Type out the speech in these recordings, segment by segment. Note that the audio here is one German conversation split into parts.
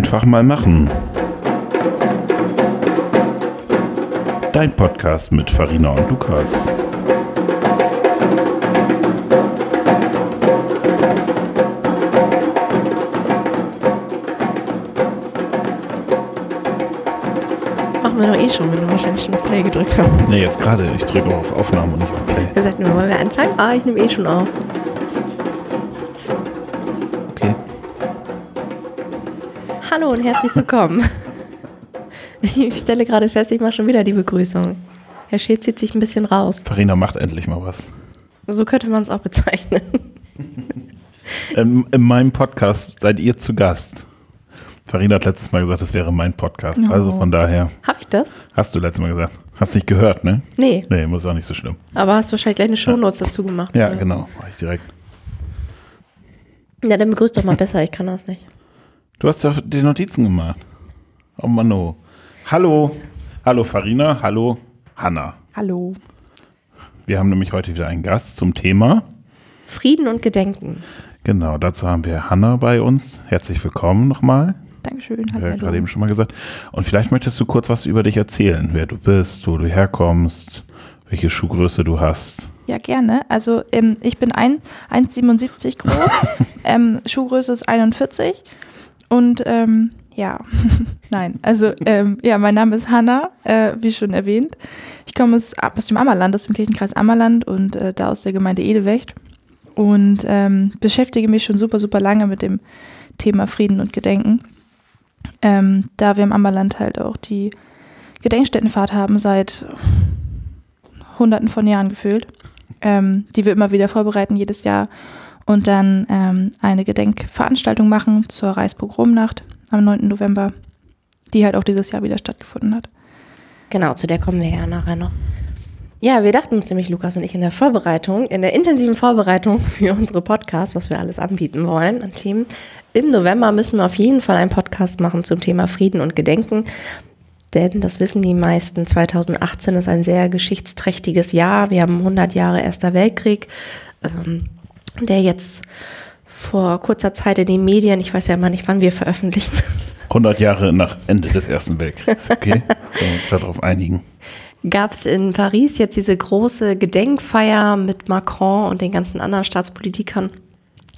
Einfach mal machen. Dein Podcast mit Farina und Lukas. Machen wir doch eh schon, wenn du wahrscheinlich schon auf Play gedrückt hast. Nee, jetzt gerade. Ich drücke auf Aufnahme und nicht auf Play. Wir sagten, wollen wir anfangen? Ah, ich nehme eh schon auf. Hallo und herzlich willkommen. Ich stelle gerade fest, ich mache schon wieder die Begrüßung. Herr Scheel zieht sich ein bisschen raus. Farina macht endlich mal was. So könnte man es auch bezeichnen. In, in meinem Podcast seid ihr zu Gast. Farina hat letztes Mal gesagt, es wäre mein Podcast. Oh. Also von daher, Habe ich das? hast du letztes Mal gesagt. Hast nicht gehört, ne? Nee. Nee, muss auch nicht so schlimm. Aber hast wahrscheinlich gleich eine Shownotes dazu gemacht. Ja, oder? genau. Mach ich direkt. Ja, dann begrüßt doch mal besser, ich kann das nicht. Du hast doch die Notizen gemacht. Oh Mann, oh. Hallo. Hallo Farina. Hallo Hanna. Hallo. Wir haben nämlich heute wieder einen Gast zum Thema. Frieden und Gedenken. Genau, dazu haben wir Hanna bei uns. Herzlich willkommen nochmal. Dankeschön. Hallo. Ja, gerade eben schon mal gesagt. Und vielleicht möchtest du kurz was über dich erzählen, wer du bist, wo du herkommst, welche Schuhgröße du hast. Ja, gerne. Also ähm, ich bin ein- 1,77 groß, ähm, Schuhgröße ist 41 und ähm, ja, nein, also ähm, ja, mein Name ist Hanna, äh, wie schon erwähnt. Ich komme aus, aus dem Ammerland, aus dem Kirchenkreis Ammerland und äh, da aus der Gemeinde Edewecht und ähm, beschäftige mich schon super, super lange mit dem Thema Frieden und Gedenken. Ähm, da wir im Ammerland halt auch die Gedenkstättenfahrt haben seit hunderten von Jahren gefühlt, ähm, die wir immer wieder vorbereiten jedes Jahr und dann ähm, eine Gedenkveranstaltung machen zur Reichspogromnacht am 9. November, die halt auch dieses Jahr wieder stattgefunden hat. Genau, zu der kommen wir ja nachher noch. Ja, wir dachten uns nämlich, Lukas und ich, in der Vorbereitung, in der intensiven Vorbereitung für unsere Podcasts, was wir alles anbieten wollen an Themen. Im November müssen wir auf jeden Fall einen Podcast machen zum Thema Frieden und Gedenken. Denn, das wissen die meisten, 2018 ist ein sehr geschichtsträchtiges Jahr. Wir haben 100 Jahre Erster Weltkrieg, ähm, der jetzt vor kurzer Zeit in den Medien, ich weiß ja immer nicht, wann wir veröffentlichen, 100 Jahre nach Ende des Ersten Weltkriegs. Okay, können wir uns darauf einigen. gab es in Paris jetzt diese große Gedenkfeier mit Macron und den ganzen anderen Staatspolitikern.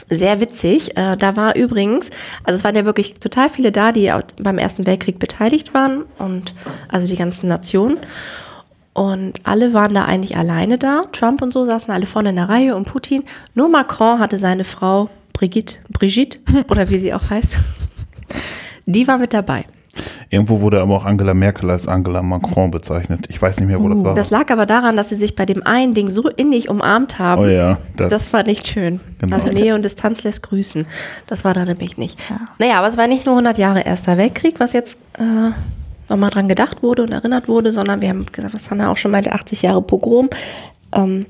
Sehr witzig. Äh, da war übrigens, also es waren ja wirklich total viele da, die beim Ersten Weltkrieg beteiligt waren und also die ganzen Nationen. Und alle waren da eigentlich alleine da. Trump und so saßen alle vorne in der Reihe und Putin. Nur Macron hatte seine Frau Brigitte, Brigitte oder wie sie auch heißt, die war mit dabei. Irgendwo wurde aber auch Angela Merkel als Angela Macron bezeichnet. Ich weiß nicht mehr, wo das war. Das lag aber daran, dass sie sich bei dem einen Ding so innig umarmt haben. oh ja, das, Das war nicht schön. Genau. Also Nähe und Distanz lässt grüßen. Das war da nämlich nicht. Ja. Naja, aber es war nicht nur 100 Jahre Erster Weltkrieg, was jetzt äh, nochmal dran gedacht wurde und erinnert wurde, sondern wir haben gesagt, was Hanna auch schon meinte, 80 Jahre Pogrom ähm,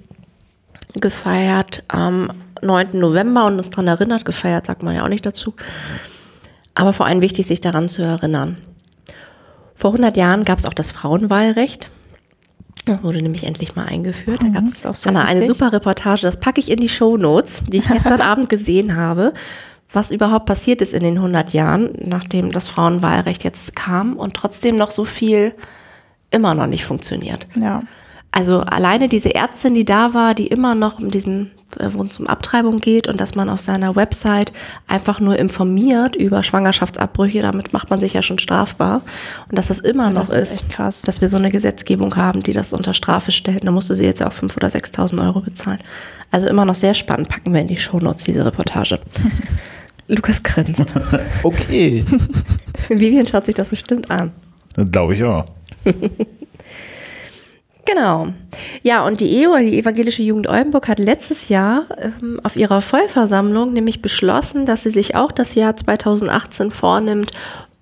gefeiert am 9. November und uns daran erinnert. Gefeiert sagt man ja auch nicht dazu. Aber vor allem wichtig, sich daran zu erinnern. Vor 100 Jahren gab es auch das Frauenwahlrecht. Das wurde nämlich endlich mal eingeführt. Da gab es auch sehr eine super Reportage. Das packe ich in die Shownotes, die ich gestern Abend gesehen habe, was überhaupt passiert ist in den 100 Jahren, nachdem das Frauenwahlrecht jetzt kam und trotzdem noch so viel immer noch nicht funktioniert. Ja. Also alleine diese Ärztin, die da war, die immer noch in diesem, äh, wo es um Abtreibung geht und dass man auf seiner Website einfach nur informiert über Schwangerschaftsabbrüche, damit macht man sich ja schon strafbar. Und dass das immer noch das ist ist, dass wir so eine Gesetzgebung haben, die das unter Strafe stellt. Da musste sie jetzt auch 5.000 oder 6.000 Euro bezahlen. Also immer noch sehr spannend. Packen wir in die Shownotes diese Reportage. Lukas grinst. okay. Vivian schaut sich das bestimmt an. Glaube ich auch. Genau. Ja, und die EO, die Evangelische Jugend Oldenburg, hat letztes Jahr ähm, auf ihrer Vollversammlung nämlich beschlossen, dass sie sich auch das Jahr 2018 vornimmt,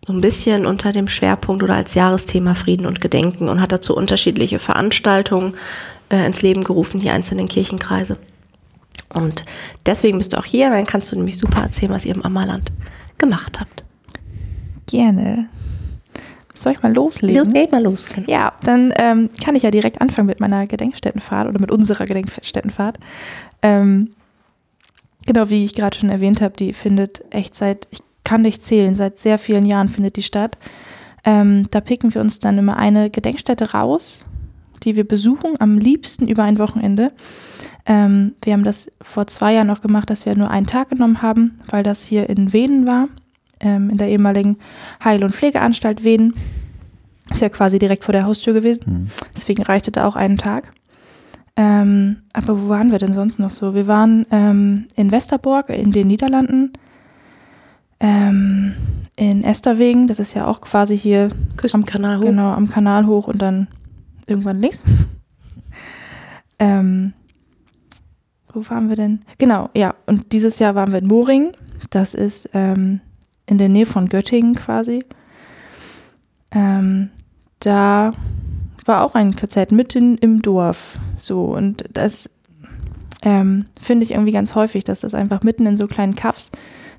so ein bisschen unter dem Schwerpunkt oder als Jahresthema Frieden und Gedenken und hat dazu unterschiedliche Veranstaltungen äh, ins Leben gerufen, die einzelnen Kirchenkreise. Und deswegen bist du auch hier, dann kannst du nämlich super erzählen, was ihr im Ammerland gemacht habt. Gerne. Soll ich mal loslegen? Los, geht mal los. Ja, dann ähm, kann ich ja direkt anfangen mit meiner Gedenkstättenfahrt oder mit unserer Gedenkstättenfahrt. Ähm, genau wie ich gerade schon erwähnt habe, die findet echt seit, ich kann nicht zählen. Seit sehr vielen Jahren findet die statt. Ähm, da picken wir uns dann immer eine Gedenkstätte raus, die wir besuchen, am liebsten über ein Wochenende. Ähm, wir haben das vor zwei Jahren noch gemacht, dass wir nur einen Tag genommen haben, weil das hier in Weden war, ähm, in der ehemaligen Heil- und Pflegeanstalt Weden. Ist ja quasi direkt vor der Haustür gewesen. Mhm. Deswegen reichte da auch einen Tag. Ähm, aber wo waren wir denn sonst noch so? Wir waren ähm, in Westerbork in den Niederlanden, ähm, in Esterwegen, das ist ja auch quasi hier Küstenkanal hoch. Genau, am Kanal hoch und dann irgendwann links. ähm, wo waren wir denn? Genau, ja. Und dieses Jahr waren wir in Moring. Das ist ähm, in der Nähe von Göttingen quasi. Ähm, da war auch ein KZ mitten im Dorf. So, und das ähm, finde ich irgendwie ganz häufig, dass das einfach mitten in so kleinen Kaffs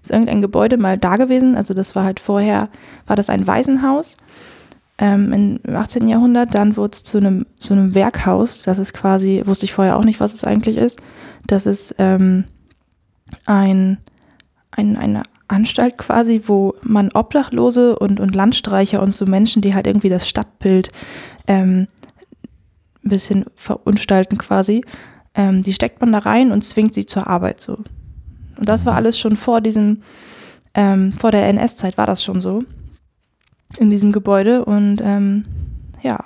ist irgendein Gebäude mal da gewesen. Also das war halt vorher, war das ein Waisenhaus ähm, im 18. Jahrhundert. Dann wurde es zu einem, zu einem Werkhaus. Das ist quasi, wusste ich vorher auch nicht, was es eigentlich ist. Das ist ähm, ein, ein, eine Anstalt quasi, wo man Obdachlose und, und Landstreicher und so Menschen, die halt irgendwie das Stadtbild ähm, ein bisschen verunstalten quasi, ähm, die steckt man da rein und zwingt sie zur Arbeit so. Und das war alles schon vor diesem, ähm, vor der NS-Zeit war das schon so in diesem Gebäude und ähm, ja,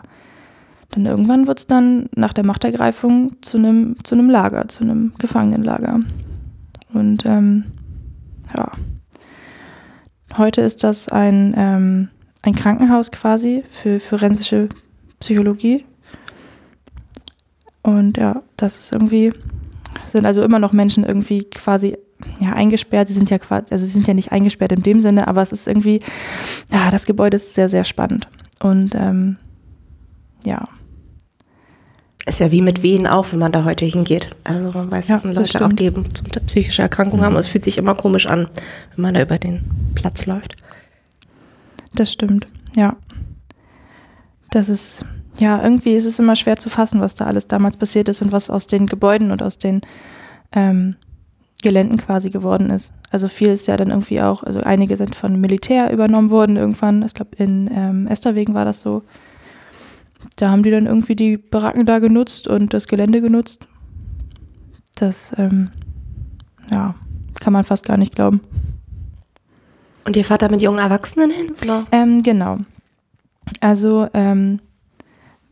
dann irgendwann wird es dann nach der Machtergreifung zu einem zu Lager, zu einem Gefangenenlager. Und ähm, ja, heute ist das ein, ähm, ein Krankenhaus quasi für forensische Psychologie. Und ja, das ist irgendwie, sind also immer noch Menschen irgendwie quasi ja, eingesperrt. Sie sind ja quasi, also sie sind ja nicht eingesperrt in dem Sinne, aber es ist irgendwie, ja, das Gebäude ist sehr, sehr spannend. Und ähm, ja. Ist ja wie mit Wehen auch, wenn man da heute hingeht. Also man weiß, Ja, das sind das Leute auch, die eben zum psychische Erkrankungen haben. Es fühlt sich immer komisch an, wenn man da über den Platz läuft. Das stimmt, ja. Das ist, ja, irgendwie ist es immer schwer zu fassen, was da alles damals passiert ist und was aus den Gebäuden und aus den ähm, Geländen quasi geworden ist. Also viel ist ja dann irgendwie auch, also einige sind von Militär übernommen worden irgendwann. Ich glaube, in ähm, Esterwegen war das so. Da haben die dann irgendwie die Baracken da genutzt und das Gelände genutzt. Das, ähm, ja, kann man fast gar nicht glauben. Und ihr fahrt da mit jungen Erwachsenen hin? Oder? Ähm, genau. Also ähm,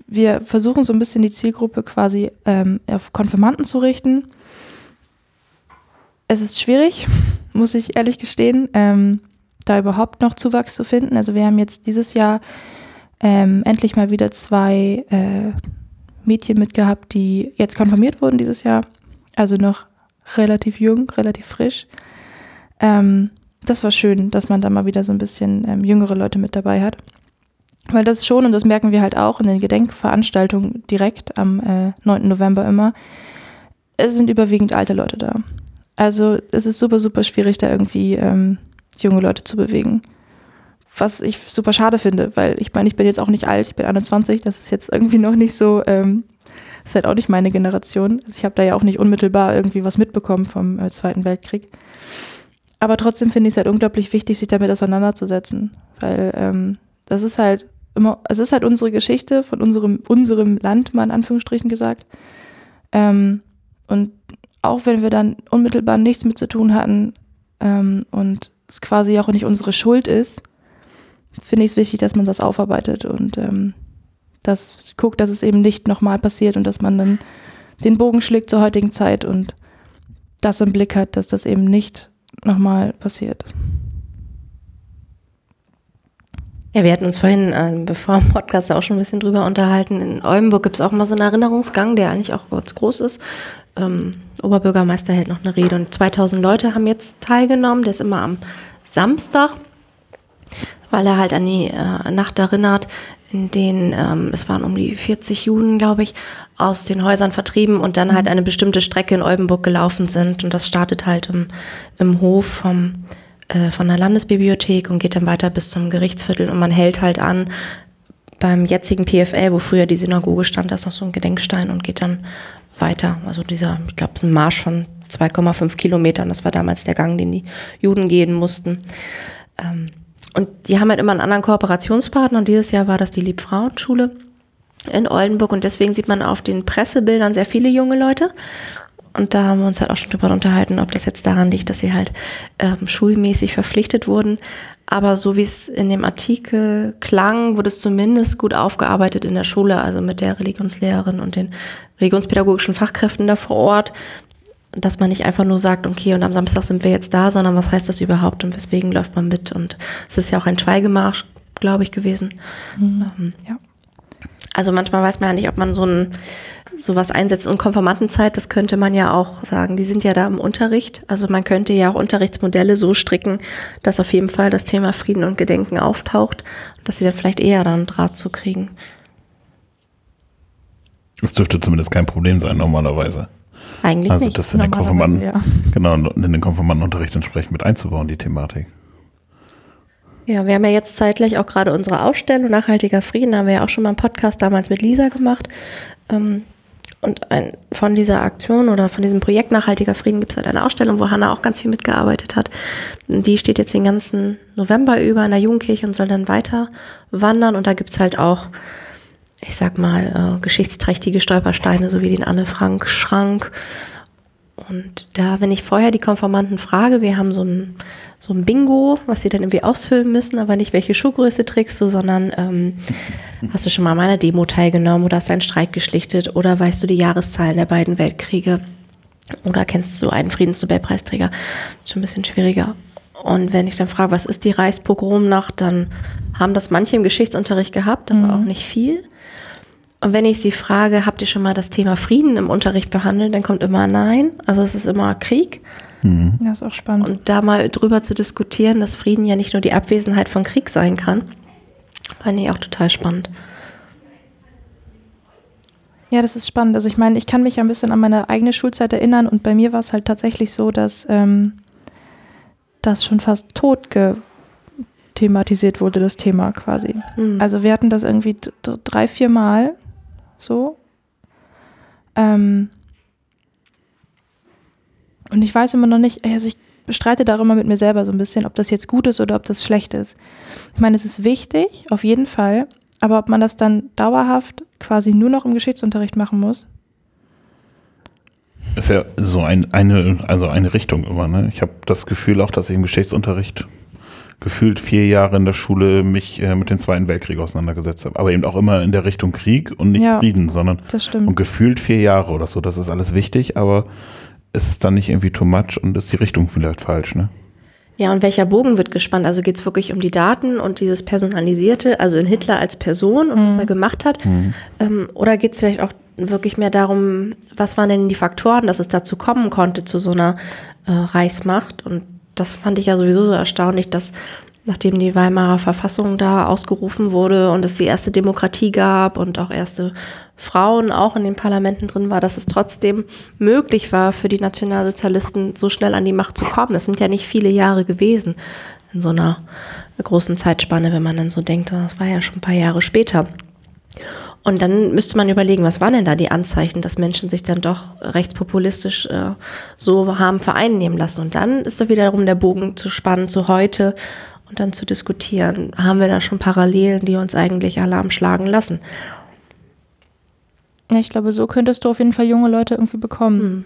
wir versuchen so ein bisschen die Zielgruppe quasi ähm, auf Konfirmanden zu richten. Es ist schwierig, muss ich ehrlich gestehen, ähm, da überhaupt noch Zuwachs zu finden. Also wir haben jetzt dieses Jahr ähm, endlich mal wieder zwei äh, Mädchen mitgehabt, die jetzt konfirmiert wurden dieses Jahr. Also noch relativ jung, relativ frisch. Ähm, das war schön, dass man da mal wieder so ein bisschen ähm, jüngere Leute mit dabei hat. Weil das schon, und das merken wir halt auch in den Gedenkveranstaltungen direkt am äh, 9. November immer, es sind überwiegend alte Leute da. Also es ist super, super schwierig, da irgendwie ähm, junge Leute zu bewegen. Was ich super schade finde, weil ich meine, ich bin jetzt auch nicht alt, ich bin 21, das ist jetzt irgendwie noch nicht so, ähm, ist halt auch nicht meine Generation. Also ich habe da ja auch nicht unmittelbar irgendwie was mitbekommen vom äh, Zweiten Weltkrieg. Aber trotzdem finde ich es halt unglaublich wichtig, sich damit auseinanderzusetzen, weil ähm, das ist halt immer, es ist halt unsere Geschichte von unserem, unserem Land, mal in Anführungsstrichen gesagt. Ähm, und auch wenn wir dann unmittelbar nichts mit zu tun hatten ähm, und es quasi auch nicht unsere Schuld ist, finde ich es wichtig, dass man das aufarbeitet und ähm, das guckt, dass es eben nicht nochmal passiert und dass man dann den Bogen schlägt zur heutigen Zeit und das im Blick hat, dass das eben nicht nochmal passiert. Ja, wir hatten uns vorhin, äh, bevor im Podcast auch schon ein bisschen drüber unterhalten. In Oldenburg gibt es auch mal so einen Erinnerungsgang, der eigentlich auch kurz groß ist. Ähm, Oberbürgermeister hält noch eine Rede und 2000 Leute haben jetzt teilgenommen. Der ist immer am Samstag, weil er halt an die äh, Nacht erinnert, in denen ähm, es waren um die 40 Juden, glaube ich, aus den Häusern vertrieben und dann halt eine bestimmte Strecke in Oldenburg gelaufen sind. Und das startet halt im, im Hof vom äh, von der Landesbibliothek und geht dann weiter bis zum Gerichtsviertel und man hält halt an beim jetzigen PFL, wo früher die Synagoge stand, da ist noch so ein Gedenkstein und geht dann weiter. Also dieser, ich glaube, ein Marsch von 2,5 Kilometern, das war damals der Gang, den die Juden gehen mussten. Ähm, und die haben halt immer einen anderen Kooperationspartner und dieses Jahr war das die Liebfrauenschule in Oldenburg und deswegen sieht man auf den Pressebildern sehr viele junge Leute. Und da haben wir uns halt auch schon drüber unterhalten, ob das jetzt daran liegt, dass sie halt ähm, schulmäßig verpflichtet wurden. Aber so wie es in dem Artikel klang, wurde es zumindest gut aufgearbeitet in der Schule, also mit der Religionslehrerin und den religionspädagogischen Fachkräften da vor Ort, dass man nicht einfach nur sagt, okay, und am Samstag sind wir jetzt da, sondern was heißt das überhaupt und weswegen läuft man mit? Und es ist ja auch ein Schweigemarsch, glaube ich, gewesen. Mhm. Ähm, ja. Also manchmal weiß man ja nicht, ob man so ein sowas einsetzt. Und Konformantenzeit, das könnte man ja auch sagen, die sind ja da im Unterricht. Also man könnte ja auch Unterrichtsmodelle so stricken, dass auf jeden Fall das Thema Frieden und Gedenken auftaucht und dass sie dann vielleicht eher dann Draht zu kriegen. Das dürfte zumindest kein Problem sein, normalerweise. Eigentlich also nicht. das in den Konformanten, ja. genau, in den Konformantenunterricht entsprechend mit einzubauen, die Thematik. Ja, wir haben ja jetzt zeitgleich auch gerade unsere Ausstellung Nachhaltiger Frieden, da haben wir ja auch schon mal einen Podcast damals mit Lisa gemacht. Ähm, und ein, von dieser Aktion oder von diesem Projekt Nachhaltiger Frieden gibt es halt eine Ausstellung, wo Hanna auch ganz viel mitgearbeitet hat. Die steht jetzt den ganzen November über in der Jugendkirche und soll dann weiter wandern. Und da gibt es halt auch, ich sag mal, äh, geschichtsträchtige Stolpersteine, so wie den Anne Frank Schrank. Und da, wenn ich vorher die Konformanten frage, wir haben so ein so ein Bingo, was sie dann irgendwie ausfüllen müssen, aber nicht welche Schuhgröße trägst du, sondern ähm, hast du schon mal an meiner Demo teilgenommen oder hast einen Streik geschlichtet oder weißt du die Jahreszahlen der beiden Weltkriege oder kennst du einen Friedensnobelpreisträger? Schon ein bisschen schwieriger. Und wenn ich dann frage, was ist die Reichspogromnacht, dann haben das manche im Geschichtsunterricht gehabt, aber mhm. auch nicht viel. Und wenn ich sie frage, habt ihr schon mal das Thema Frieden im Unterricht behandelt, dann kommt immer nein. Also es ist immer Krieg. Mhm. Das ist auch spannend. Und da mal drüber zu diskutieren, dass Frieden ja nicht nur die Abwesenheit von Krieg sein kann, fand ich auch total spannend. Ja, das ist spannend. Also ich meine, ich kann mich ja ein bisschen an meine eigene Schulzeit erinnern und bei mir war es halt tatsächlich so, dass ähm, das schon fast tot thematisiert wurde, das Thema quasi. Mhm. Also wir hatten das irgendwie drei, vier Mal so. Ähm, und ich weiß immer noch nicht, also ich bestreite da immer mit mir selber so ein bisschen, ob das jetzt gut ist oder ob das schlecht ist. Ich meine, es ist wichtig, auf jeden Fall, aber ob man das dann dauerhaft quasi nur noch im Geschichtsunterricht machen muss? Ist ja so ein, eine, also eine Richtung immer, ne? Ich habe das Gefühl auch, dass ich im Geschichtsunterricht gefühlt vier Jahre in der Schule mich äh, mit dem Zweiten Weltkrieg auseinandergesetzt habe. Aber eben auch immer in der Richtung Krieg und nicht ja, Frieden, sondern und gefühlt vier Jahre oder so. Das ist alles wichtig, aber ist es dann nicht irgendwie too much und ist die Richtung vielleicht falsch, ne? Ja, und welcher Bogen wird gespannt? Also geht es wirklich um die Daten und dieses Personalisierte, also in Hitler als Person und mhm. was er gemacht hat? Mhm. Ähm, oder geht es vielleicht auch wirklich mehr darum, was waren denn die Faktoren, dass es dazu kommen konnte, zu so einer äh, Reichsmacht? Und das fand ich ja sowieso so erstaunlich, dass nachdem die Weimarer Verfassung da ausgerufen wurde und es die erste Demokratie gab und auch erste Frauen auch in den Parlamenten drin war, dass es trotzdem möglich war für die Nationalsozialisten so schnell an die Macht zu kommen. Es sind ja nicht viele Jahre gewesen in so einer großen Zeitspanne, wenn man dann so denkt, das war ja schon ein paar Jahre später. Und dann müsste man überlegen, was waren denn da die Anzeichen, dass Menschen sich dann doch rechtspopulistisch äh, so haben vereinnehmen lassen. Und dann ist doch wiederum der Bogen zu spannen zu heute und dann zu diskutieren, haben wir da schon Parallelen, die uns eigentlich Alarm schlagen lassen. Ja, ich glaube, so könntest du auf jeden Fall junge Leute irgendwie bekommen. Mhm.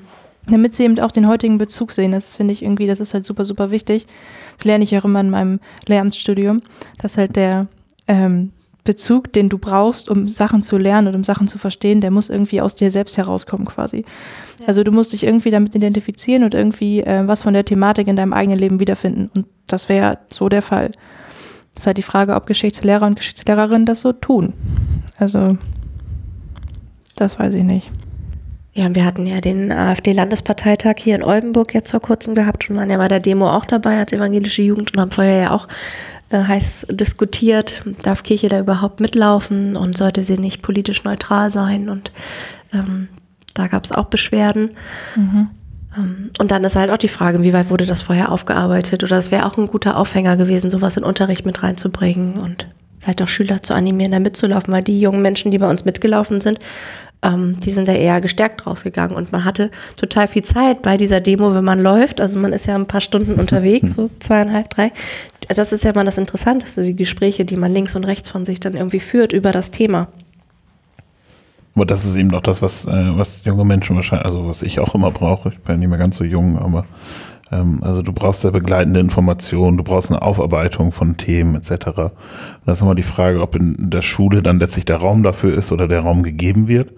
Damit sie eben auch den heutigen Bezug sehen. Das finde ich irgendwie, das ist halt super, super wichtig. Das lerne ich auch immer in meinem Lehramtsstudium, dass halt der ähm, Bezug, den du brauchst, um Sachen zu lernen und um Sachen zu verstehen, der muss irgendwie aus dir selbst herauskommen quasi. Ja. Also du musst dich irgendwie damit identifizieren und irgendwie äh, was von der Thematik in deinem eigenen Leben wiederfinden. Und das wäre so der Fall. Das ist halt die Frage, ob Geschichtslehrer und Geschichtslehrerinnen das so tun. Also das weiß ich nicht. Ja, wir hatten ja den AfD-Landesparteitag hier in Oldenburg jetzt vor kurzem gehabt und waren ja bei der Demo auch dabei als evangelische Jugend und haben vorher ja auch äh, heiß diskutiert, darf Kirche da überhaupt mitlaufen und sollte sie nicht politisch neutral sein und ähm, da gab es auch Beschwerden. Mhm. Ähm, und dann ist halt auch die Frage, wie weit wurde das vorher aufgearbeitet oder es wäre auch ein guter Aufhänger gewesen, sowas in Unterricht mit reinzubringen und vielleicht auch Schüler zu animieren, da mitzulaufen, weil die jungen Menschen, die bei uns mitgelaufen sind, ähm, die sind da eher gestärkt rausgegangen und man hatte total viel Zeit bei dieser Demo, wenn man läuft. Also man ist ja ein paar Stunden unterwegs, so zweieinhalb, drei. Das ist ja mal das Interessanteste, die Gespräche, die man links und rechts von sich dann irgendwie führt über das Thema. Aber das ist eben doch das, was, äh, was junge Menschen wahrscheinlich, also was ich auch immer brauche. Ich bin ja nicht mehr ganz so jung, aber also du brauchst ja begleitende Informationen, du brauchst eine Aufarbeitung von Themen etc. Und das ist immer die Frage, ob in der Schule dann letztlich der Raum dafür ist oder der Raum gegeben wird.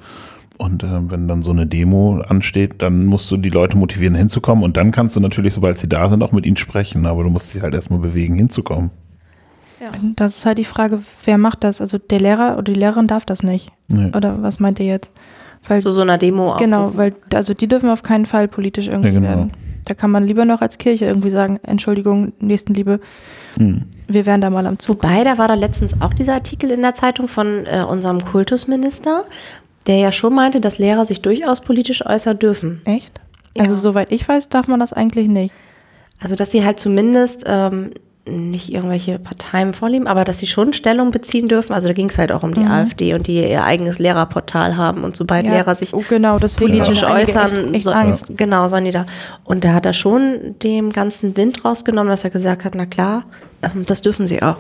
Und äh, wenn dann so eine Demo ansteht, dann musst du die Leute motivieren, hinzukommen. Und dann kannst du natürlich, sobald sie da sind, auch mit ihnen sprechen. Aber du musst sie halt erstmal bewegen, hinzukommen. Ja. Das ist halt die Frage, wer macht das? Also der Lehrer oder die Lehrerin darf das nicht. Nee. Oder was meint ihr jetzt? Weil, Zu so einer Demo genau, aufrufen. weil also die dürfen auf keinen Fall politisch irgendwie Ja, genau. werden. Da kann man lieber noch als Kirche irgendwie sagen, Entschuldigung, Nächstenliebe, Hm. wir wären da mal am Zug. Wobei, da war da letztens auch dieser Artikel in der Zeitung von äh, unserem Kultusminister, der ja schon meinte, dass Lehrer sich durchaus politisch äußern dürfen. Echt? Also Ja. soweit ich weiß, darf man das eigentlich nicht. Also, dass sie halt zumindest ähm, nicht irgendwelche Parteien vorlieben, aber dass sie schon Stellung beziehen dürfen. Also da ging es halt auch um die AfD und die ihr eigenes Lehrerportal haben und sobald Ja, Lehrer sich oh, genau, politisch äußern, Echt, echt so, Angst. genau, sollen die da. Und da hat er schon dem ganzen Wind rausgenommen, dass er gesagt hat, na klar, ähm, das dürfen sie auch.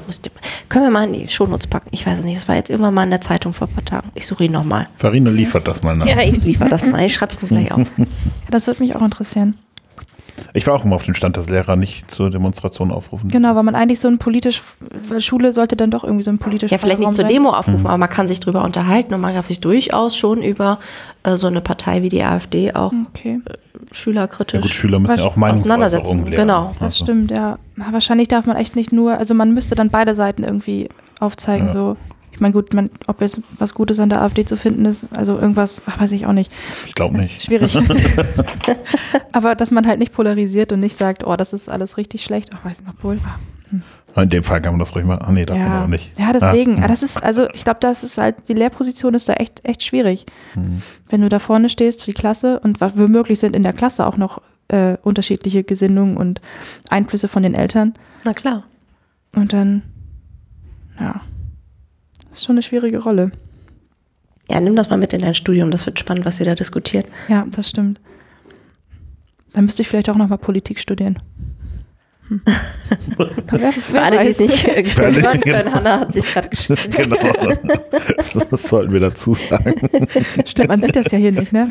Können wir mal in die Shownotes packen? Ich weiß es nicht, das war jetzt irgendwann mal in der Zeitung vor ein paar Tagen. Ich suche ihn nochmal. Farina liefert das mal nach. Ja, ich liefere das mal. Ich schreibe es mir gleich auf. Ja, das würde mich auch interessieren. Ich war auch immer auf dem Stand, dass Lehrer nicht zur Demonstration aufrufen. Genau, weil man eigentlich so ein politisch, Schule sollte dann doch irgendwie so ein politisch Ja, vielleicht nicht zur. Demo aufrufen, aber man kann sich drüber unterhalten und man darf sich durchaus schon über äh, so eine Partei wie die AfD auch Okay, schülerkritisch Ja gut, Schüler müssen ja auch Auseinandersetzung, lernen. genau. das Also, stimmt, ja. Wahrscheinlich darf man echt nicht nur, also man müsste dann beide Seiten irgendwie aufzeigen, Ja. so. Ich meine, gut, man, ob jetzt was Gutes an der AfD zu finden ist, also irgendwas, ach, weiß ich auch nicht. Ich glaube nicht. ist schwierig. Aber dass man halt nicht polarisiert und nicht sagt, oh, das ist alles richtig schlecht. Ach, weiß nicht, obwohl. ah, In dem Fall kann man das ruhig mal. Ach nee, darf man Ja, aber nicht. ja, deswegen. Ah, Ah, das ist, also ich glaube, das ist halt, die Lehrposition ist da echt, echt schwierig. hm. Wenn du da vorne stehst, die Klasse und was womöglich sind in der Klasse auch noch äh, unterschiedliche Gesinnungen und Einflüsse von den Eltern. Na klar. Und dann, ja, ist schon eine schwierige Rolle. Ja, nimm das mal mit in dein Studium. Das wird spannend, was ihr da diskutiert. Ja, das stimmt. Dann müsste ich vielleicht auch noch mal Politik studieren. Hm. wer, wer Für alle, die es nicht äh, können, genau. Hanna hat sich gerade geschrieben. Genau. Das, das sollten wir dazu sagen. Stimmt, man sieht das ja hier nicht, ne?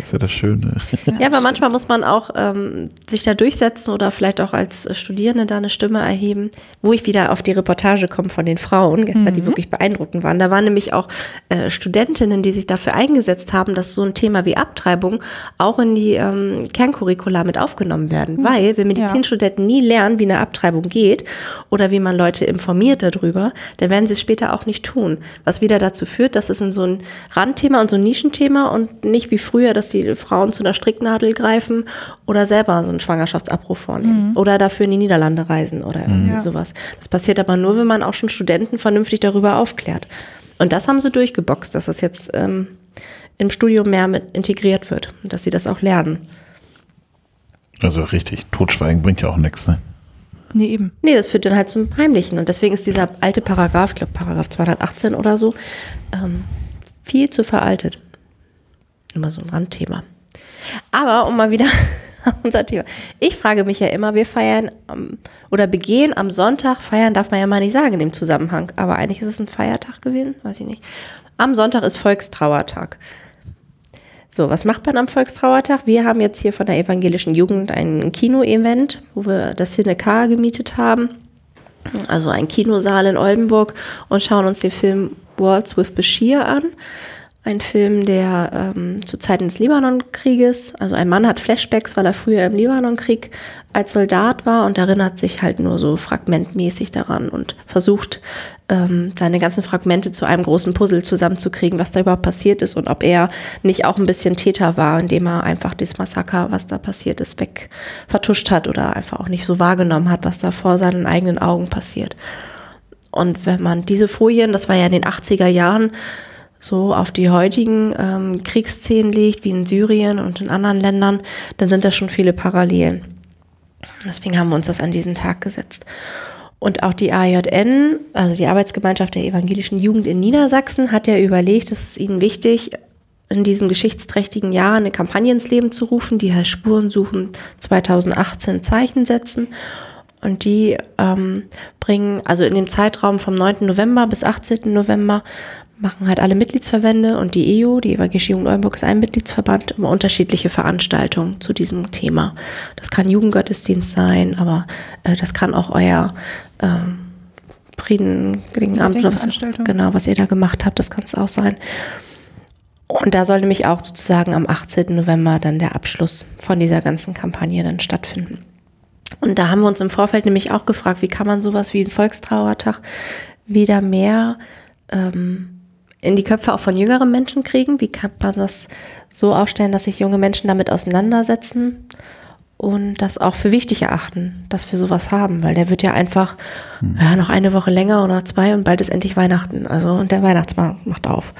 Das ist ja das Schöne. Ja, aber manchmal muss man auch ähm, sich da durchsetzen oder vielleicht auch als Studierende da eine Stimme erheben, wo ich wieder auf die Reportage komme von den Frauen gestern, die wirklich beeindruckend waren. Da waren nämlich auch äh, Studentinnen, die sich dafür eingesetzt haben, dass so ein Thema wie Abtreibung auch in die ähm, Kerncurricula mit aufgenommen werden. Weil wir Medizinstudenten nie lernen, wie eine Abtreibung geht oder wie man Leute informiert darüber, dann werden sie es später auch nicht tun. Was wieder dazu führt, dass es in so ein Randthema und so ein Nischenthema und nicht wie früher, dass die Frauen zu einer Stricknadel greifen oder selber so einen Schwangerschaftsabbruch vornehmen oder dafür in die Niederlande reisen oder irgendwie Ja. sowas. Das passiert aber nur, wenn man auch schon Studenten vernünftig darüber aufklärt. Und das haben sie durchgeboxt, dass das jetzt ähm, im Studium mehr mit integriert wird und dass sie das auch lernen. Also richtig, Totschweigen bringt ja auch nichts. Ne? Nee, eben. Nee, das führt dann halt zum Heimlichen. Und deswegen ist dieser alte Paragraph, ich glaube Paragraph 218 oder so, ähm, viel zu veraltet. Immer so ein Randthema. Aber um mal wieder unser Thema. Ich frage mich ja immer, wir feiern oder begehen am Sonntag, feiern darf man ja mal nicht sagen in dem Zusammenhang. Aber eigentlich ist es ein Feiertag gewesen, weiß ich nicht. Am Sonntag ist Volkstrauertag. So, was macht man am Volkstrauertag? Wir haben jetzt hier von der evangelischen Jugend ein Kino-Event, wo wir das Cinekar gemietet haben. Also ein Kinosaal in Oldenburg und schauen uns den Film Worlds with Bashir an. Ein Film, der ähm, zu Zeiten des Libanonkrieges, also ein Mann hat Flashbacks, weil er früher im Libanonkrieg als Soldat war und erinnert sich halt nur so fragmentmäßig daran und versucht, ähm, seine ganzen Fragmente zu einem großen Puzzle zusammenzukriegen, was da überhaupt passiert ist und ob er nicht auch ein bisschen Täter war, indem er einfach das Massaker, was da passiert ist, weg vertuscht hat oder einfach auch nicht so wahrgenommen hat, was da vor seinen eigenen Augen passiert. Und wenn man diese Folien, das war ja in den 80er Jahren, so auf die heutigen ähm, Kriegsszenen legt, wie in Syrien und in anderen Ländern, dann sind da schon viele Parallelen. Deswegen haben wir uns das an diesen Tag gesetzt. Und auch die AJN, also die Arbeitsgemeinschaft der evangelischen Jugend in Niedersachsen, hat ja überlegt, es ist ihnen wichtig, in diesem geschichtsträchtigen Jahr eine Kampagne ins Leben zu rufen, die heißt Spuren suchen 2018 Zeichen setzen. Und die ähm, bringen, also in dem Zeitraum vom 9. November bis 18. November, machen halt alle Mitgliedsverbände und die EU, die Evangelische Jugend Oldenburg ist ein Mitgliedsverband, immer unterschiedliche Veranstaltungen zu diesem Thema. Das kann Jugendgottesdienst sein, aber äh, das kann auch euer ähm, Frieden gegen Abend oder was, genau, was ihr da gemacht habt, das kann es auch sein. Und da soll nämlich auch sozusagen am 18. November dann der Abschluss von dieser ganzen Kampagne dann stattfinden. Und da haben wir uns im Vorfeld nämlich auch gefragt, wie kann man sowas wie einen Volkstrauertag wieder mehr ähm, in die Köpfe auch von jüngeren Menschen kriegen? Wie kann man das so aufstellen, dass sich junge Menschen damit auseinandersetzen und das auch für wichtig erachten, dass wir sowas haben? Weil der wird ja einfach hm. ja, noch eine Woche länger oder zwei und bald ist endlich Weihnachten. Also und der Weihnachtsmarkt macht auf.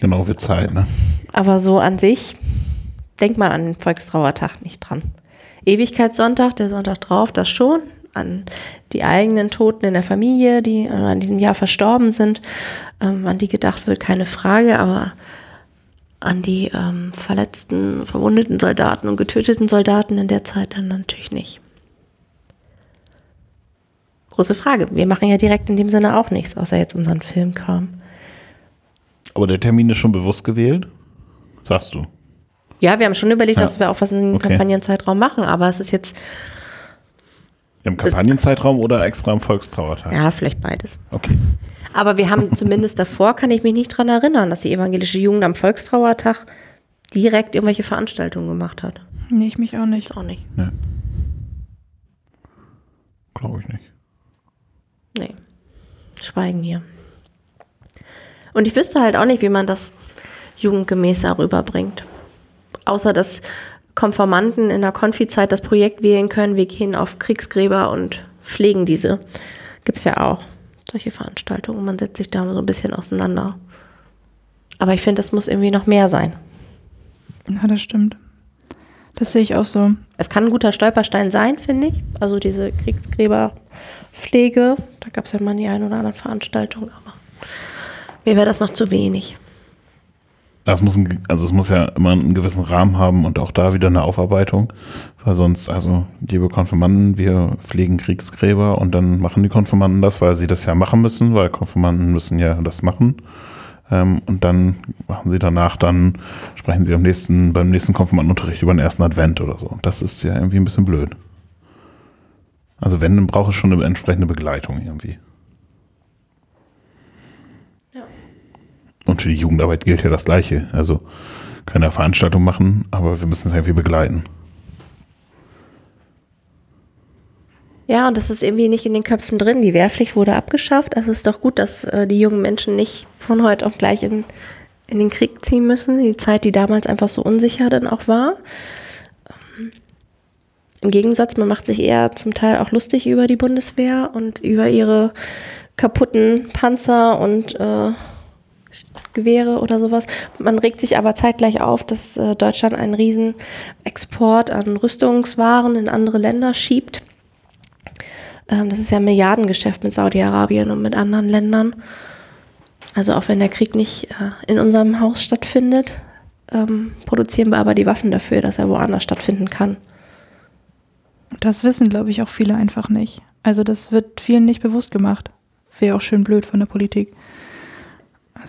Genau, wird Zeit, ne? Aber so an sich denkt man an den Volkstrauertag nicht dran. Ewigkeitssonntag, der Sonntag drauf, das schon. An die eigenen Toten in der Familie, die an diesem Jahr verstorben sind, ähm, an die gedacht wird, keine Frage, aber an die ähm, verletzten, verwundeten Soldaten und getöteten Soldaten in der Zeit dann natürlich nicht. Große Frage. Wir machen ja direkt in dem Sinne auch nichts, außer jetzt unseren Filmkram. Aber der Termin ist schon bewusst gewählt? Sagst du? Ja, wir haben schon überlegt, ja. dass wir auch was in den okay. Kampagnenzeitraum machen, aber es ist jetzt. Im Kampagnenzeitraum oder extra am Volkstrauertag? Ja, vielleicht beides. Okay. Aber wir haben zumindest davor, kann ich mich nicht dran erinnern, dass die evangelische Jugend am Volkstrauertag direkt irgendwelche Veranstaltungen gemacht hat. Nee, ich mich auch nicht. Ich auch nicht. Nee. Glaube ich nicht. Nee. Schweigen hier. Und ich wüsste halt auch nicht, wie man das jugendgemäßer rüberbringt. Außer dass Konformanten in der Konfizeit das Projekt wählen können, wir gehen auf Kriegsgräber und pflegen diese. Gibt es ja auch solche Veranstaltungen. Man setzt sich da so ein bisschen auseinander. Aber ich finde, das muss irgendwie noch mehr sein. Ja, das stimmt. Das sehe ich auch so. Es kann ein guter Stolperstein sein, finde ich. Also diese Kriegsgräberpflege. Da gab es ja mal die ein oder andere Veranstaltung, aber mir wäre das noch zu wenig. Das muss ein, also es muss ja immer einen gewissen Rahmen haben und auch da wieder eine Aufarbeitung, weil sonst, also liebe Konfirmanden, wir pflegen Kriegsgräber und dann machen die Konfirmanden das, weil sie das ja machen müssen, weil Konfirmanden müssen ja das machen. Ähm, und dann machen sie danach, dann sprechen sie am nächsten, beim nächsten Konfirmandenunterricht über den ersten Advent oder so. Das ist ja irgendwie ein bisschen blöd. Also wenn, dann braucht es schon eine entsprechende Begleitung irgendwie. Und für die Jugendarbeit gilt ja das Gleiche. Also keine Veranstaltung machen, aber wir müssen es irgendwie begleiten. Ja, und das ist irgendwie nicht in den Köpfen drin. Die Wehrpflicht wurde abgeschafft. Also es ist doch gut, dass äh, die jungen Menschen nicht von heute auf gleich in, in den Krieg ziehen müssen. Die Zeit, die damals einfach so unsicher dann auch war. Im Gegensatz, man macht sich eher zum Teil auch lustig über die Bundeswehr und über ihre kaputten Panzer und äh, Gewehre oder sowas. Man regt sich aber zeitgleich auf, dass äh, Deutschland einen riesen Export an Rüstungswaren in andere Länder schiebt. Ähm, das ist ja ein Milliardengeschäft mit Saudi-Arabien und mit anderen Ländern. Also auch wenn der Krieg nicht äh, in unserem Haus stattfindet, ähm, produzieren wir aber die Waffen dafür, dass er woanders stattfinden kann. Das wissen, glaube ich, auch viele einfach nicht. Also das wird vielen nicht bewusst gemacht. Wäre auch schön blöd von der Politik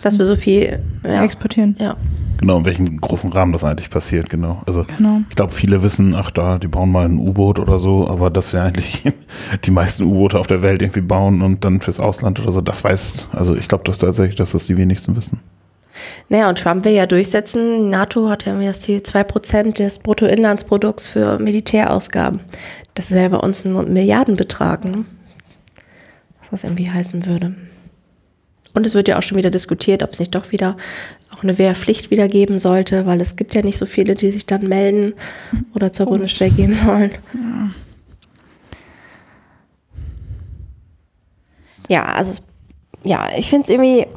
dass wir so viel ja. exportieren. Ja. Genau, in welchem großen Rahmen das eigentlich passiert, genau. Also genau. ich glaube, viele wissen, ach da, die bauen mal ein U-Boot oder so, aber dass wir eigentlich die meisten U-Boote auf der Welt irgendwie bauen und dann fürs Ausland oder so, das weiß, also ich glaube das tatsächlich, dass das die wenigsten wissen. Naja, und Trump will ja durchsetzen, NATO hat ja das Ziel 2% des Bruttoinlandsprodukts für Militärausgaben. Das wäre bei uns ein Milliardenbetrag, ne? was das irgendwie heißen würde. Und es wird ja auch schon wieder diskutiert, ob es nicht doch wieder auch eine Wehrpflicht wieder geben sollte, weil es gibt ja nicht so viele, die sich dann melden oder zur Komisch. Bundeswehr gehen sollen. Ja, ja also ja, ich finde es irgendwie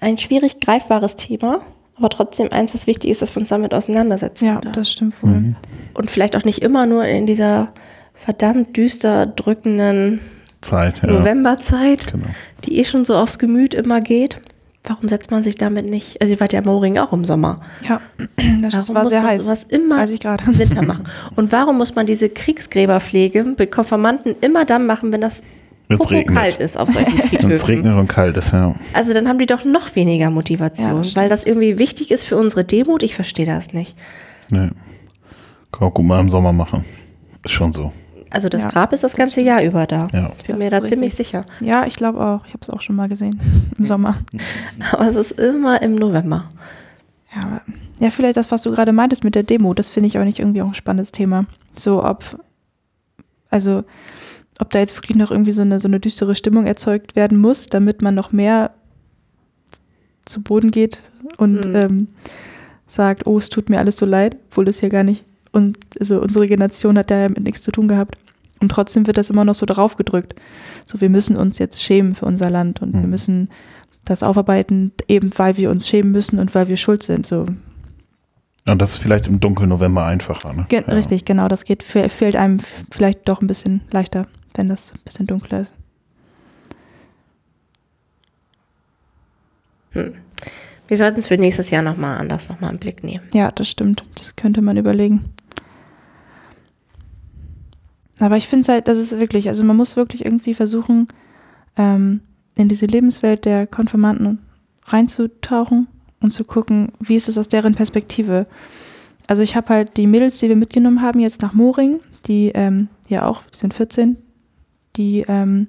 ein schwierig greifbares Thema, aber trotzdem eins, das wichtig ist, dass wir uns damit auseinandersetzen. Ja, das stimmt wohl. Mhm. Und vielleicht auch nicht immer nur in dieser verdammt düster drückenden Zeit, ja. Novemberzeit, Genau. die eh schon so aufs Gemüt immer geht. Warum setzt man sich damit nicht? Also ihr wart ja im Moring auch im Sommer. Ja, das Warum war muss sehr man heiß. sowas immer 30 Grad. im Winter machen? Und warum muss man diese Kriegsgräberpflege mit Konformanten immer dann machen, wenn das kalt ist auf solchen Wenn es Friedhöfen? regnet und kalt ist, ja. Also dann haben die doch noch weniger Ja, Motivation, das stimmt. weil das irgendwie wichtig ist für unsere Demut. Ich verstehe das nicht. Nee. Kann man gut mal im Sommer machen. Ist schon so. Also das Ja, Grab ist das ganze Jahr über da. Ja. Ich bin Das mir da richtig. ziemlich sicher. Ja, ich glaube auch. Ich habe es auch schon mal gesehen im Sommer. Aber es ist immer im November. Ja, aber, ja, vielleicht das, was du gerade meintest mit der Demo, das finde ich auch nicht irgendwie auch ein spannendes Thema. So, ob, also, ob da jetzt wirklich noch irgendwie so eine, so eine düstere Stimmung erzeugt werden muss, damit man noch mehr zu Boden geht und Mhm. ähm, sagt, oh, es tut mir alles so leid, obwohl das ja gar nicht, und also unsere Generation hat da ja mit nichts zu tun gehabt. Und trotzdem wird das immer noch so drauf gedrückt. So, wir müssen uns jetzt schämen für unser Land und wir Mhm. müssen das aufarbeiten, eben weil wir uns schämen müssen und weil wir schuld sind. So, Und das ist vielleicht im dunklen November einfacher. Ne? Ge ja. Richtig, genau. Das geht, fe- fällt einem vielleicht doch ein bisschen leichter, wenn das ein bisschen dunkler ist. Wir sollten es für nächstes Jahr nochmal anders nochmal im Blick nehmen. Ja, das stimmt. Das könnte man überlegen. Aber ich finde es halt, das ist wirklich, also man muss wirklich irgendwie versuchen, ähm, in diese Lebenswelt der Konfirmanden reinzutauchen und zu gucken, wie ist es aus deren Perspektive. Also ich habe halt die Mädels, die wir mitgenommen haben, jetzt nach Moring, die ähm, ja auch, die sind 14, die, ähm,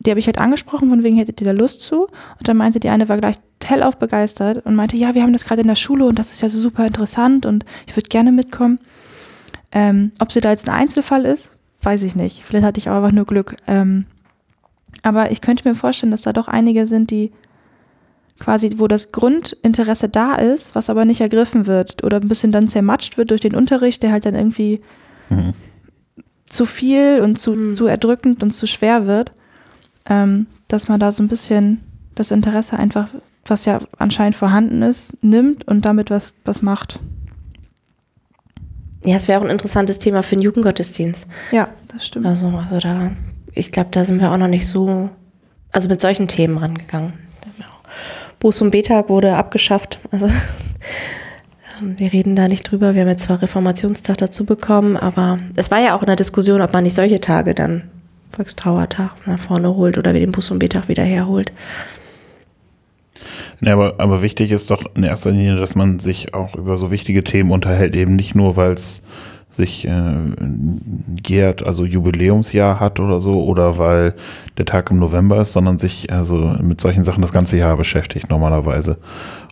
die habe ich halt angesprochen, von wegen hättet ihr da Lust zu? Und dann meinte die eine, war gleich hellauf begeistert und meinte, ja, wir haben das gerade in der Schule und das ist ja so super interessant und ich würde gerne mitkommen. Ähm, ob sie da jetzt ein Einzelfall ist, weiß ich nicht. Vielleicht hatte ich auch einfach nur Glück. Ähm, aber ich könnte mir vorstellen, dass da doch einige sind, die quasi, wo das Grundinteresse da ist, was aber nicht ergriffen wird oder ein bisschen dann zermatscht wird durch den Unterricht, der halt dann irgendwie Mhm. zu viel und zu, Mhm. zu erdrückend und zu schwer wird, ähm, dass man da so ein bisschen das Interesse einfach, was ja anscheinend vorhanden ist, nimmt und damit was, was macht. Ja, es wäre auch ein interessantes Thema für den Jugendgottesdienst. Ja, das stimmt. Also, also da, ich glaube, da sind wir auch noch nicht so, also mit solchen Themen rangegangen. Buß- und Betag wurde abgeschafft. Also ähm, wir reden da nicht drüber. Wir haben jetzt zwar Reformationstag dazu bekommen, aber es war ja auch in der Diskussion, ob man nicht solche Tage dann Volkstrauertag nach vorne holt oder wir den Buß- und Betag wieder herholt. Ja, aber, aber wichtig ist doch in erster Linie, dass man sich auch über so wichtige Themen unterhält, eben nicht nur, weil es sich äh, jährt, also Jubiläumsjahr hat oder so, oder weil der Tag im November ist, sondern sich also mit solchen Sachen das ganze Jahr beschäftigt normalerweise.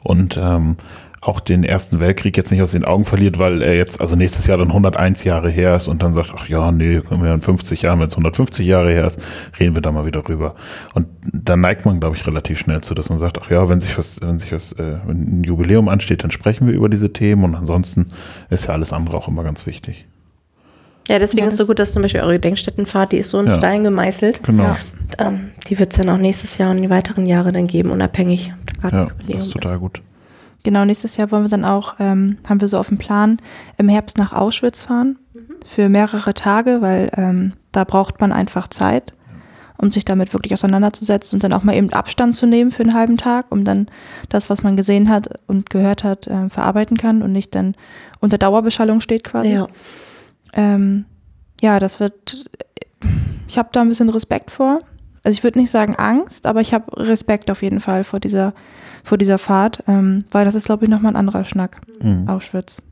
Und ähm, auch den Ersten Weltkrieg jetzt nicht aus den Augen verliert, weil er jetzt also nächstes Jahr dann 101 Jahre her ist und dann sagt, ach ja, nee, können wir in 50 Jahren, wenn es 150 Jahre her ist, reden wir da mal wieder drüber. Und da neigt man, glaube ich, relativ schnell zu, dass man sagt, ach ja, wenn sich was, wenn sich was, äh, wenn ein Jubiläum ansteht, dann sprechen wir über diese Themen und ansonsten ist ja alles andere auch immer ganz wichtig. Ja, deswegen Ja, ist so gut, dass zum Beispiel eure Gedenkstättenfahrt, die ist so in Ja. Stein gemeißelt. Genau. Ja. Ähm, die wird es dann auch nächstes Jahr und die weiteren Jahre dann geben, unabhängig. Ja, das ist total gut. Genau, nächstes Jahr wollen wir dann auch, ähm, haben wir so auf dem Plan, im Herbst nach Auschwitz fahren für mehrere Tage, weil ähm, da braucht man einfach Zeit, um sich damit wirklich auseinanderzusetzen und dann auch mal eben Abstand zu nehmen für einen halben Tag, um dann das, was man gesehen hat und gehört hat, ähm, verarbeiten kann und nicht dann unter Dauerbeschallung steht quasi. Ja. Ähm, ja, das wird, ich habe da ein bisschen Respekt vor. Also ich würde nicht sagen Angst, aber ich habe Respekt auf jeden Fall vor dieser, vor dieser Fahrt, ähm, weil das ist, glaube ich, nochmal ein anderer Schnack, Mhm. Auschwitz.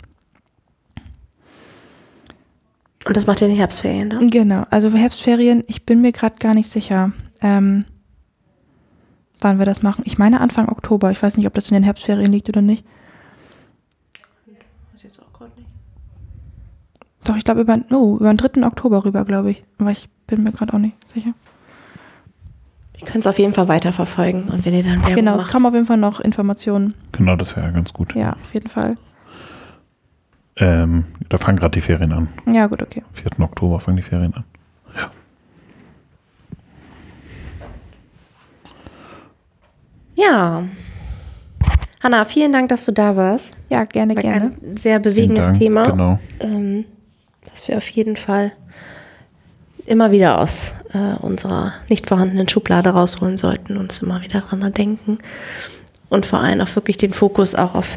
Und das macht ihr in den Herbstferien dann? Genau, also Herbstferien, ich bin mir gerade gar nicht sicher, ähm, wann wir das machen. Ich meine Anfang Oktober, ich weiß nicht, ob das in den Herbstferien liegt oder nicht. Doch, ich glaube über, oh, über den 3. Oktober rüber, glaube ich. Aber ich bin mir gerade auch nicht sicher. Wir können es auf jeden Fall weiterverfolgen und wenn ihr dann Werbung Genau, es macht, kommen auf jeden Fall noch Informationen. Genau, das wäre ganz gut. Ja, auf jeden Fall. Ähm, da fangen gerade die Ferien an. Ja, gut, okay. 4. Oktober fangen die Ferien an. Ja. Hanna, vielen Dank, dass du da warst. Ja, gerne, War gerne. ein sehr bewegendes Dank. Thema, Genau. ähm, das wir auf jeden Fall immer wieder aus äh, unserer nicht vorhandenen Schublade rausholen sollten, uns immer wieder dran denken und vor allem auch wirklich den Fokus auch auf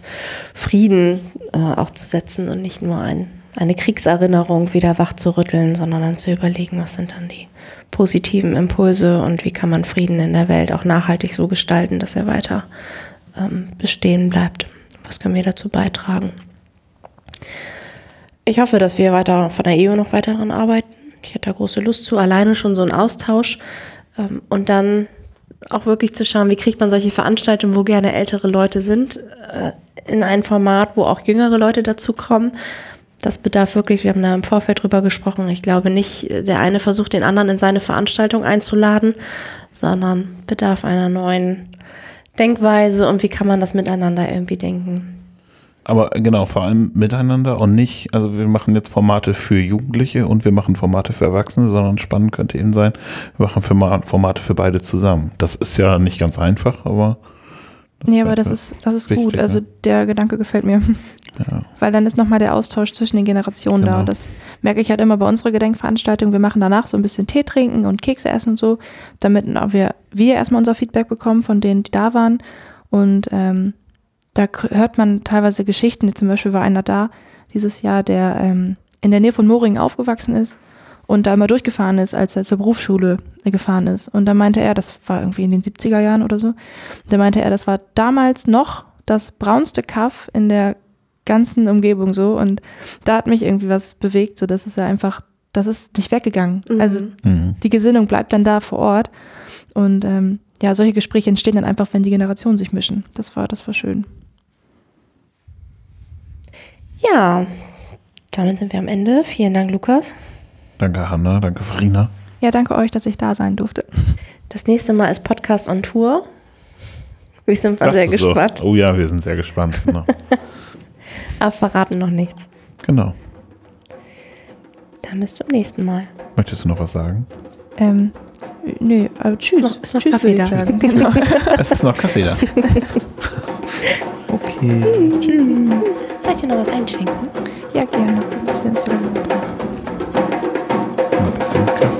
Frieden äh, auch zu setzen und nicht nur ein, eine Kriegserinnerung wieder wach zu rütteln, sondern dann zu überlegen, was sind dann die positiven Impulse und wie kann man Frieden in der Welt auch nachhaltig so gestalten, dass er weiter ähm, bestehen bleibt. Was können wir dazu beitragen? Ich hoffe, dass wir weiter von der EU noch weiter daran arbeiten. Ich hätte da große Lust zu, alleine schon so ein Austausch ähm, und dann auch wirklich zu schauen, wie kriegt man solche Veranstaltungen, wo gerne ältere Leute sind, äh, in ein Format, wo auch jüngere Leute dazu kommen. Das bedarf wirklich, wir haben da im Vorfeld drüber gesprochen. Ich glaube nicht, der eine versucht, den anderen in seine Veranstaltung einzuladen, sondern bedarf einer neuen Denkweise und wie kann man das miteinander irgendwie denken. Aber genau, vor allem miteinander und nicht, also wir machen jetzt Formate für Jugendliche und wir machen Formate für Erwachsene, sondern spannend könnte eben sein, wir machen Formate für beide zusammen. Das ist ja nicht ganz einfach, aber. Nee, aber das ist, das ist wichtig, gut. Also der Gedanke gefällt mir. Ja. Weil dann ist nochmal der Austausch zwischen den Generationen genau. da. Und das merke ich halt immer bei unserer Gedenkveranstaltung. Wir machen danach so ein bisschen Tee trinken und Kekse essen und so, damit wir, wir erstmal unser Feedback bekommen von denen, die da waren. Und ähm, da hört man teilweise Geschichten. Zum Beispiel war einer da dieses Jahr, der ähm, in der Nähe von Moringen aufgewachsen ist und da immer durchgefahren ist, als er zur Berufsschule gefahren ist. Und da meinte er, das war irgendwie in den 70er Jahren oder so, da meinte er, das war damals noch das braunste Kaff in der ganzen Umgebung so. Und da hat mich irgendwie was bewegt, so dass es ja einfach, das ist nicht weggegangen. Mhm. Also mhm. die Gesinnung bleibt dann da vor Ort. Und ähm, ja, solche Gespräche entstehen dann einfach, wenn die Generationen sich mischen. Das war, das war schön. Ja, damit sind wir am Ende. Vielen Dank, Lukas. Danke, Hanna. Danke, Farina. Ja, danke euch, dass ich da sein durfte. Das nächste Mal ist Podcast on Tour. Wir sind mal sehr gespannt. So. Oh ja, wir sind sehr gespannt. Genau. Aber verraten noch nichts. Genau. Dann bis zum nächsten Mal. Möchtest du noch was sagen? Ähm, nö, aber tschüss. Noch, ist noch tschüss, Kaffee da. Genau. es ist noch Kaffee da. Okay. Mhm. Tschüss. Soll ich dir noch was einschenken? Ja, gerne. Ein bisschen Cinnamon. Ein bisschen Kaffee.